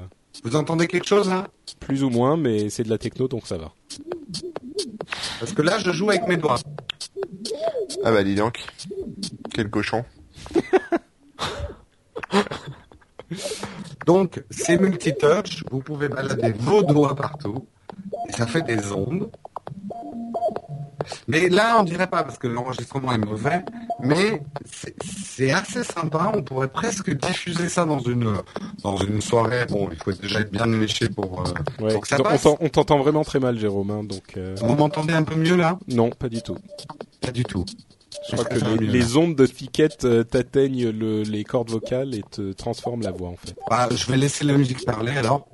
vous entendez quelque chose là? Plus ou moins, mais c'est de la techno, donc ça va. Parce que là, je joue avec mes doigts. Ah bah dis donc, quel cochon. donc c'est multitouch, vous pouvez balader vos doigts partout ça fait des ondes. Mais là, on dirait pas parce que l'enregistrement est mauvais, mais c'est assez sympa. On pourrait presque diffuser ça dans une dans une soirée. Bon, il faut déjà être bien léché pour, euh, que ça passe. On t'entend vraiment très mal, Jérôme. Hein, donc. Euh... Vous m'entendez un peu mieux là? Non, pas du tout. Pas du tout. Je crois que les, ondes de Fiquette euh, t'atteignent les cordes vocales et te transforment la voix en fait. Bah, je vais laisser la musique parler alors.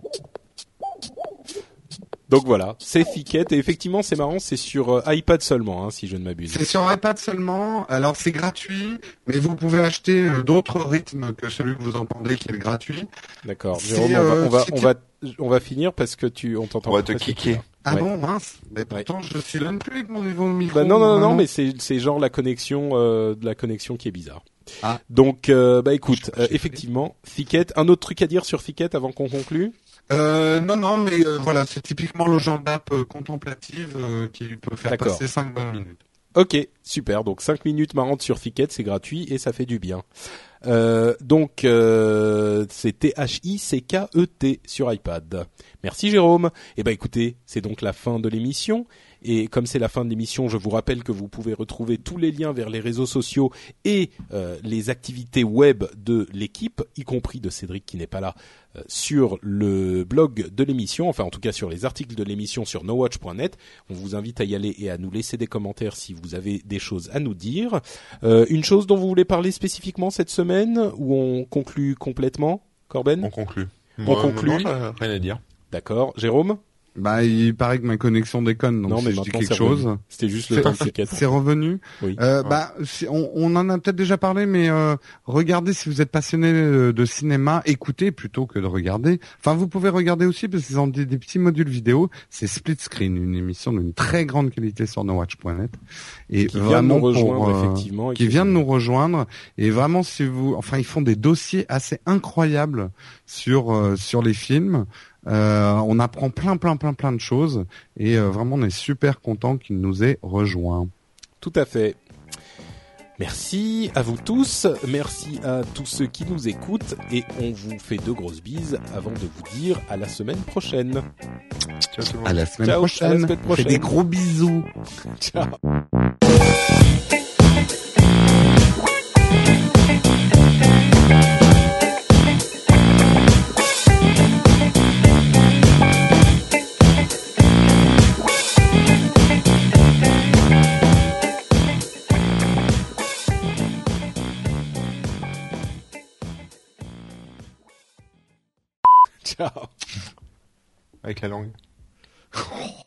Donc voilà, c'est Fiquette et effectivement c'est marrant, c'est sur euh, iPad seulement, hein, si je ne m'abuse. C'est sur iPad seulement. Alors c'est gratuit, mais vous pouvez acheter euh, d'autres rythmes que celui que vous entendez qui est gratuit. D'accord. Jérôme, on, va, on, va, on, va, on va finir parce que tu on t'entend. On va te kicker. Ah bon mince. Mais pourtant je suis là plus avec mon niveau micro. Bah non non non, mais c'est c'est genre la connexion euh, de la connexion qui est bizarre. Ah. Donc bah écoute, effectivement, Fiquette, un autre truc à dire sur Fiquette avant qu'on conclue? Euh, non, non, mais euh, voilà, c'est typiquement le genre d'app euh, contemplative euh, qui peut faire passer 5 bonnes minutes. Ok, super. Donc 5 minutes marrantes sur Fiquette, c'est gratuit et ça fait du bien. donc c'est T H I C K E sur iPad. Merci Jérôme. Eh ben écoutez, c'est donc la fin de l'émission. Et comme c'est la fin de l'émission, je vous rappelle que vous pouvez retrouver tous les liens vers les réseaux sociaux et euh, les activités web de l'équipe, y compris de Cédric qui n'est pas là, sur le blog de l'émission, enfin en tout cas sur les articles de l'émission sur nowatch.net. On vous invite à y aller et à nous laisser des commentaires si vous avez des choses à nous dire. Euh, une chose dont vous voulez parler spécifiquement cette semaine, ou on conclut complètement, Corben? On conclut. On conclut. rien à dire. D'accord. Jérôme? Bah, il paraît que ma connexion déconne, donc non, mais je dis quelque chose. C'était juste le C'est revenu. Oui. Euh, Bah, on, on, en a peut-être déjà parlé, mais euh, regardez si vous êtes passionné de, cinéma, écoutez plutôt que de regarder. Enfin, vous pouvez regarder aussi parce qu'ils ont des, des, petits modules vidéo. C'est Split Screen, une émission d'une très grande qualité sur nowatch.net et qui vient de nous rejoindre euh, effectivement, qui vient de nous rejoindre. Et vraiment, si vous, enfin, ils font des dossiers assez incroyables sur euh, sur les films. Euh, on apprend plein, plein, plein, plein de choses et euh, vraiment on est super content qu'il nous ait rejoint. Tout à fait. Merci à vous tous, merci à tous ceux qui nous écoutent et on vous fait de grosses bises avant de vous dire à la semaine prochaine. À la semaine prochaine. À la semaine prochaine. des gros bisous. Ciao. Avec la langue.